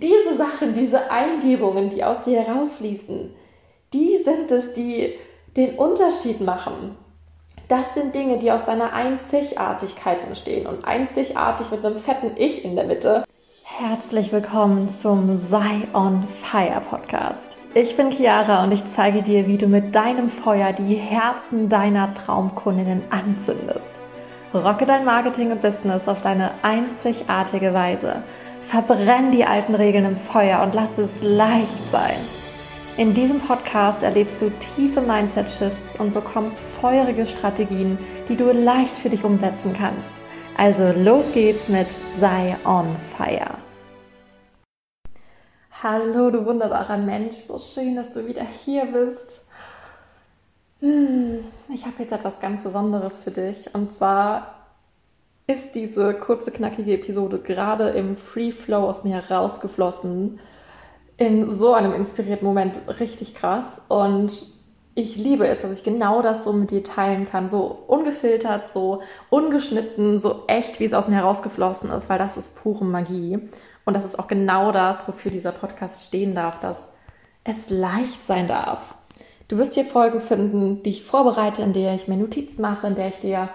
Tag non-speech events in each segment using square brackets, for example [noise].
Diese Sachen, diese Eingebungen, die aus dir herausfließen, die sind es, die den Unterschied machen. Das sind Dinge, die aus deiner Einzigartigkeit entstehen und einzigartig mit einem fetten Ich in der Mitte. Herzlich willkommen zum Sei on Fire Podcast. Ich bin Chiara und ich zeige dir, wie du mit deinem Feuer die Herzen deiner Traumkundinnen anzündest. Rocke dein Marketing und Business auf deine einzigartige Weise. Verbrenn die alten Regeln im Feuer und lass es leicht sein. In diesem Podcast erlebst du tiefe Mindset-Shifts und bekommst feurige Strategien, die du leicht für dich umsetzen kannst. Also los geht's mit Sei on Fire. Hallo, du wunderbarer Mensch, so schön, dass du wieder hier bist. Hm, ich habe jetzt etwas ganz Besonderes für dich und zwar ist diese kurze, knackige Episode gerade im Free Flow aus mir herausgeflossen in so einem inspirierten Moment richtig krass. Und ich liebe es, dass ich genau das so mit dir teilen kann. So ungefiltert, so ungeschnitten, so echt, wie es aus mir herausgeflossen ist, weil das ist pure Magie. Und das ist auch genau das, wofür dieser Podcast stehen darf, dass es leicht sein darf. Du wirst hier Folgen finden, die ich vorbereite, in der ich mir Notizen mache, in der ich dir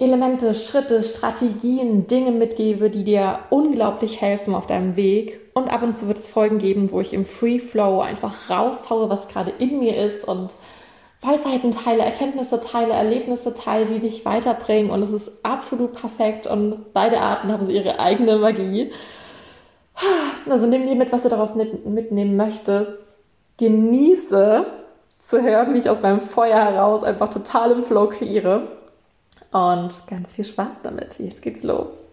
Elemente, Schritte, Strategien, Dinge mitgebe, die dir unglaublich helfen auf deinem Weg. Und ab und zu wird es Folgen geben, wo ich im Free Flow einfach raushaue, was gerade in mir ist und Weisheiten teile, Erkenntnisse teile, Erlebnisse teile, die dich weiterbringen. Und es ist absolut perfekt und beide Arten haben so ihre eigene Magie. Also nimm dir mit, was du daraus mitnehmen möchtest. Genieße zu hören, wie ich aus meinem Feuer heraus einfach total im Flow kreiere und ganz viel Spaß damit. Jetzt geht's los.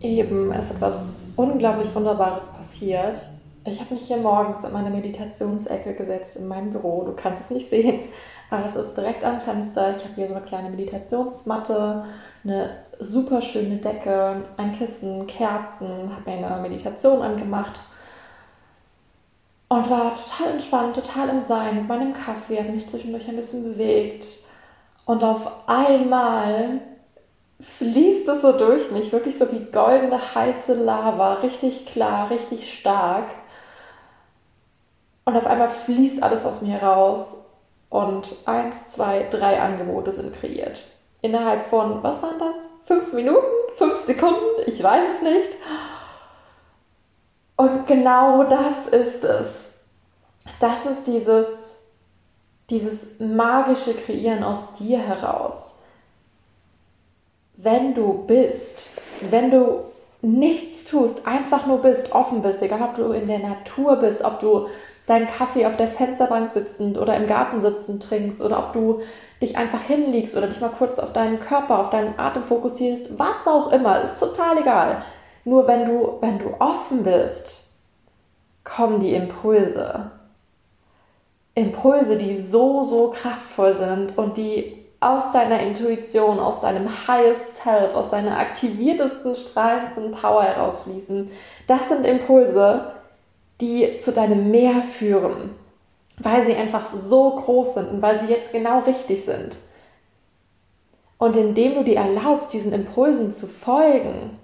Eben ist etwas unglaublich Wunderbares passiert. Ich habe mich hier morgens in meine Meditationsecke gesetzt in meinem Büro. Du kannst es nicht sehen, aber es ist direkt am Fenster. Ich habe hier so eine kleine Meditationsmatte, eine super schöne Decke, ein Kissen, Kerzen, habe mir eine Meditation angemacht und war total entspannt, total im Sein mit meinem Kaffee, habe mich zwischendurch ein bisschen bewegt und auf einmal fließt es so durch mich, wirklich so wie goldene heiße Lava, richtig klar, richtig stark. Und auf einmal fließt alles aus mir raus und eins, zwei, drei Angebote sind kreiert. Innerhalb von, was waren das? Fünf Minuten? Fünf Sekunden? Ich weiß es nicht. Und genau das ist es. Das ist dieses dieses magische Kreieren aus dir heraus. Wenn du bist, wenn du nichts tust, einfach nur bist, offen bist, egal ob du in der Natur bist, ob du deinen Kaffee auf der Fensterbank sitzend oder im Garten sitzend trinkst oder ob du dich einfach hinlegst oder dich mal kurz auf deinen Körper, auf deinen Atem fokussierst, was auch immer, ist total egal. Nur wenn du, wenn du offen bist, kommen die Impulse. Impulse, die so, so kraftvoll sind und die aus deiner Intuition, aus deinem Highest Self, aus deiner aktiviertesten, strahlendsten Power herausfließen. Das sind Impulse, die zu deinem Meer führen, weil sie einfach so groß sind und weil sie jetzt genau richtig sind. Und indem du dir erlaubst, diesen Impulsen zu folgen,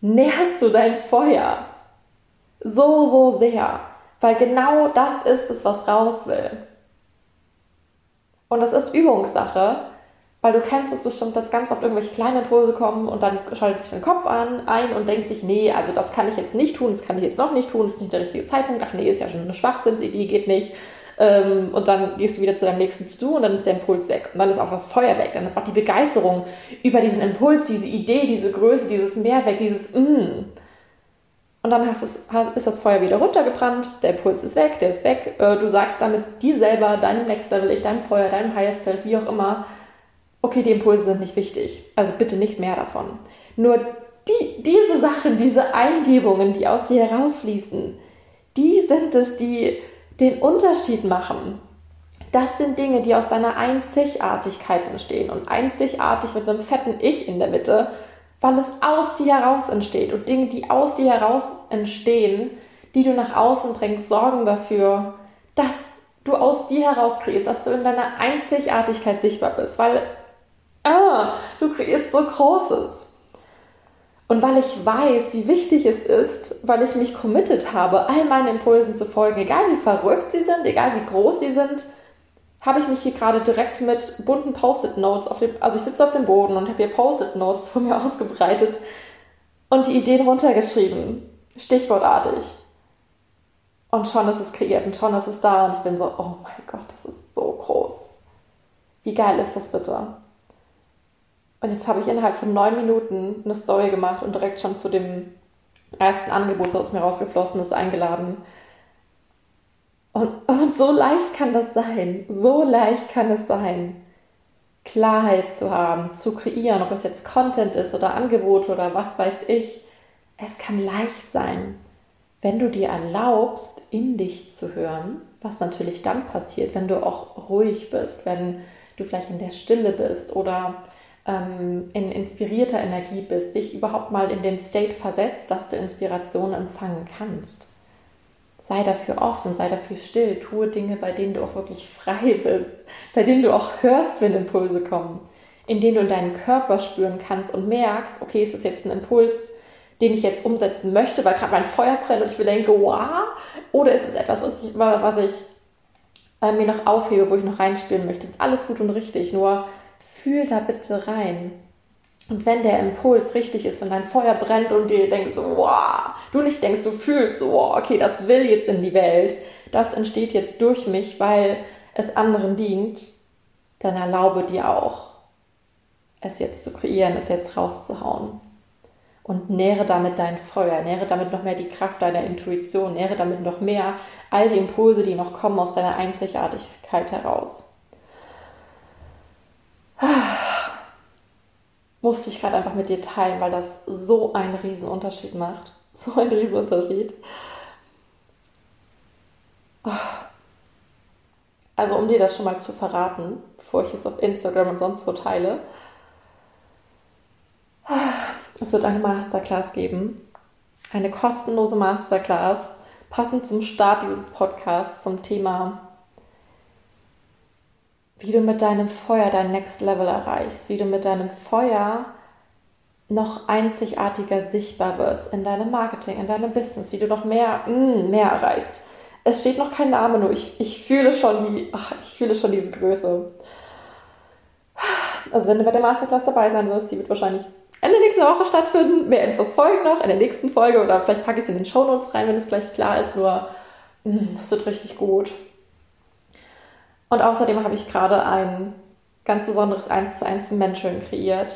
nährst du dein Feuer so, so sehr. Weil genau das ist es, was raus will. Und das ist Übungssache, weil du kennst es bestimmt, dass ganz oft irgendwelche kleinen Impulse kommen und dann schaltet sich dein Kopf an, ein und denkt sich, nee, also das kann ich jetzt nicht tun, das kann ich jetzt noch nicht tun, das ist nicht der richtige Zeitpunkt, ach nee, ist ja schon eine Schwachsinnsidee, geht nicht. Ähm, und dann gehst du wieder zu deinem nächsten To-Do und dann ist der Impuls weg. Und dann ist auch das Feuer weg. Dann ist auch die Begeisterung über diesen Impuls, diese Idee, diese Größe, dieses Meer weg, dieses Mmm. Und dann hast ist das Feuer wieder runtergebrannt, der Impuls ist weg, der ist weg. Äh, du sagst damit dir selber, deinem Next Level, ich, deinem Feuer, deinem Highest Self, wie auch immer, okay, die Impulse sind nicht wichtig. Also bitte nicht mehr davon. Nur die, diese Sachen, diese Eingebungen, die aus dir herausfließen, die sind es, die den Unterschied machen. Das sind Dinge, die aus deiner Einzigartigkeit entstehen. Und einzigartig mit einem fetten Ich in der Mitte weil es aus dir heraus entsteht. Und Dinge, die aus dir heraus entstehen, die du nach außen bringst, sorgen dafür, dass du aus dir heraus kreierst, dass du in deiner Einzigartigkeit sichtbar bist, weil ah, du kreierst so Großes. Und weil ich weiß, wie wichtig es ist, weil ich mich committed habe, all meinen Impulsen zu folgen, egal wie verrückt sie sind, egal wie groß sie sind, habe ich mich hier gerade direkt mit bunten Post-it-Notes auf dem, also ich sitze auf dem Boden und habe hier Post-it-Notes vor mir [laughs] ausgebreitet und die Ideen runtergeschrieben, stichwortartig. Und schon ist es kreiert und schon ist es da und ich bin so, oh mein Gott, das ist so groß. Wie geil ist das bitte? Und jetzt habe ich innerhalb von neun Minuten eine Story gemacht und direkt schon zu dem ersten Angebot, das mir rausgeflossen ist, eingeladen. Und, und so leicht kann das sein. So leicht kann es sein. Klarheit zu haben, zu kreieren, ob es jetzt Content ist oder Angebot oder was weiß ich. Es kann leicht sein, wenn du dir erlaubst, in dich zu hören, was natürlich dann passiert, wenn du auch ruhig bist, wenn du vielleicht in der Stille bist oder ähm, in inspirierter Energie bist, dich überhaupt mal in den State versetzt, dass du Inspiration empfangen kannst. Sei dafür offen, sei dafür still, tue Dinge, bei denen du auch wirklich frei bist, bei denen du auch hörst, wenn Impulse kommen, in denen du deinen Körper spüren kannst und merkst, okay, ist das jetzt ein Impuls, den ich jetzt umsetzen möchte, weil gerade mein Feuer brennt und ich mir denke, wow, oder ist es etwas, was ich, was ich äh, mir noch aufhebe, wo ich noch reinspielen möchte. Das ist alles gut und richtig, nur fühl da bitte rein. Und wenn der Impuls richtig ist, wenn dein Feuer brennt und dir denkst, wow, du nicht denkst, du fühlst so, wow, okay, das will jetzt in die Welt, das entsteht jetzt durch mich, weil es anderen dient, dann erlaube dir auch, es jetzt zu kreieren, es jetzt rauszuhauen. Und nähre damit dein Feuer, nähre damit noch mehr die Kraft deiner Intuition, nähre damit noch mehr all die Impulse, die noch kommen aus deiner Einzigartigkeit heraus. Musste ich gerade einfach mit dir teilen, weil das so einen Unterschied macht. [laughs] So einen riesen Unterschied. Also um dir das schon mal zu verraten, bevor ich es auf Instagram und sonst wo teile. Es wird eine Masterclass geben. Eine kostenlose Masterclass, passend zum Start dieses Podcasts zum Thema wie du mit deinem Feuer dein Next Level erreichst, wie du mit deinem Feuer noch einzigartiger sichtbar wirst in deinem Marketing, in deinem Business, wie du noch mehr, mm, mehr erreichst. Es steht noch kein Name, nur ich, ich fühle schon die, ach, ich fühle schon diese Größe. Also wenn du bei der Masterclass dabei sein wirst, die wird wahrscheinlich Ende nächster Woche stattfinden. Mehr Infos folgen noch in der nächsten Folge oder vielleicht packe ich es in den Show Notes rein, wenn es gleich klar ist. Nur, mm, das wird richtig gut. Und außerdem habe ich gerade ein ganz besonderes 1 zu 1 Mentoring kreiert.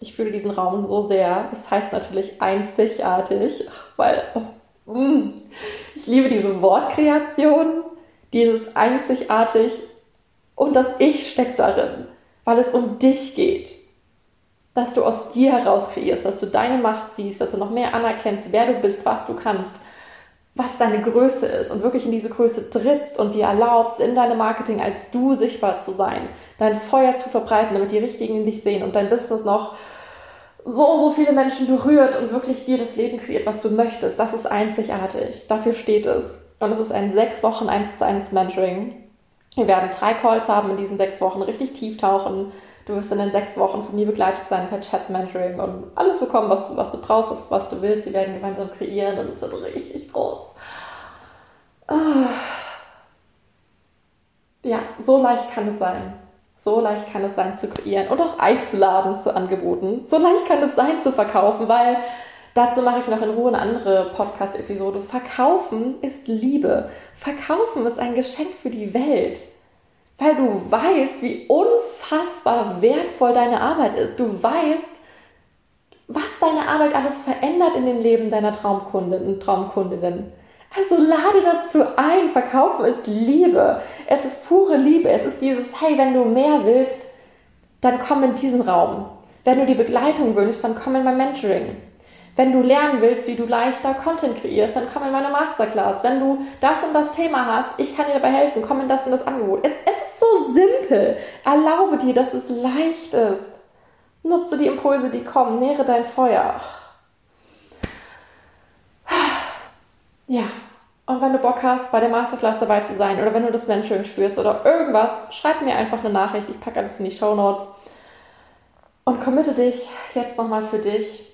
Ich fühle diesen Raum so sehr. Das heißt natürlich einzigartig, weil mm, ich liebe diese Wortkreation, dieses einzigartig und das Ich steckt darin, weil es um dich geht. Dass du aus dir heraus kreierst, dass du deine Macht siehst, dass du noch mehr anerkennst, wer du bist, was du kannst was deine Größe ist und wirklich in diese Größe trittst und dir erlaubst, in deinem Marketing als du sichtbar zu sein, dein Feuer zu verbreiten, damit die Richtigen dich sehen und dein Business noch so, so viele Menschen berührt und wirklich dir das Leben kreiert, was du möchtest. Das ist einzigartig. Dafür steht es. Und es ist ein sechs Wochen 1 zu 1 Mentoring. Wir werden drei Calls haben in diesen sechs Wochen, richtig tief tauchen, Du wirst in den sechs Wochen von mir begleitet sein per Chat-Mentoring und alles bekommen, was du, was du brauchst, was, du willst. Wir werden gemeinsam kreieren und es wird richtig groß. Ah. Ja, so leicht kann es sein. So leicht kann es sein zu kreieren und auch einzuladen zu Angeboten. So leicht kann es sein zu verkaufen, weil dazu mache ich noch in Ruhe eine andere Podcast-Episode. Verkaufen ist Liebe. Verkaufen ist ein Geschenk für die Welt weil du weißt, wie unfassbar wertvoll deine Arbeit ist. Du weißt, was deine Arbeit alles verändert in dem Leben deiner Traumkunden und Traumkundinnen. Also lade dazu ein. Verkaufen ist Liebe. Es ist pure Liebe. Es ist dieses, hey, wenn du mehr willst, dann komm in diesen Raum. Wenn du die Begleitung wünschst, dann komm in mein Mentoring. Wenn du lernen willst, wie du leichter Content kreierst, dann komm in meine Masterclass. Wenn du das und das Thema hast, ich kann dir dabei helfen, komm in das und das Angebot. Es, es so simpel. Erlaube dir, dass es leicht ist. Nutze die Impulse, die kommen. Nähre dein Feuer. Ja. Und wenn du Bock hast, bei der Masterclass dabei zu sein oder wenn du das Mentoring spürst oder irgendwas, schreib mir einfach eine Nachricht. Ich packe alles in die Show Notes. Und committe dich jetzt nochmal für dich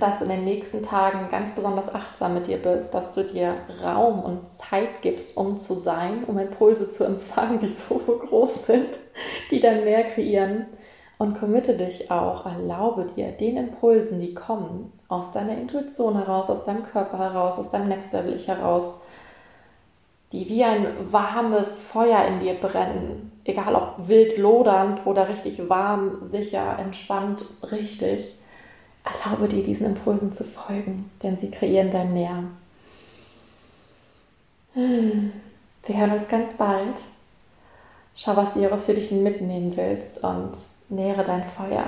dass du in den nächsten Tagen ganz besonders achtsam mit dir bist, dass du dir Raum und Zeit gibst, um zu sein, um Impulse zu empfangen, die so, so groß sind, die dann mehr kreieren. Und committe dich auch, erlaube dir den Impulsen, die kommen, aus deiner Intuition heraus, aus deinem Körper heraus, aus deinem Next Level Ich heraus, die wie ein warmes Feuer in dir brennen, egal ob wild lodernd oder richtig warm, sicher, entspannt, richtig Erlaube dir, diesen Impulsen zu folgen, denn sie kreieren dein Meer. Wir hören uns ganz bald. Schau, was du für dich mitnehmen willst und nähere dein Feuer.